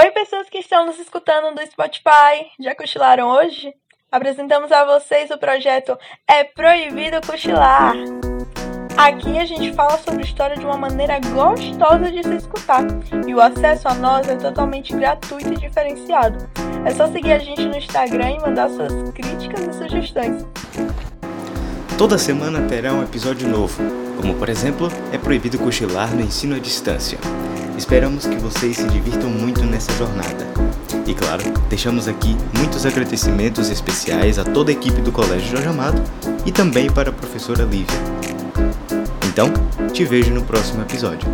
Oi, pessoas que estão nos escutando do Spotify. Já cochilaram hoje? Apresentamos a vocês o projeto É Proibido Cochilar. Aqui a gente fala sobre história de uma maneira gostosa de se escutar e o acesso a nós é totalmente gratuito e diferenciado. É só seguir a gente no Instagram e mandar suas críticas e sugestões. Toda semana terá um episódio novo, como por exemplo, é proibido cochilar no ensino à distância. Esperamos que vocês se divirtam muito nessa jornada. E claro, deixamos aqui muitos agradecimentos especiais a toda a equipe do Colégio Jorge Amado e também para a professora Lívia. Então, te vejo no próximo episódio.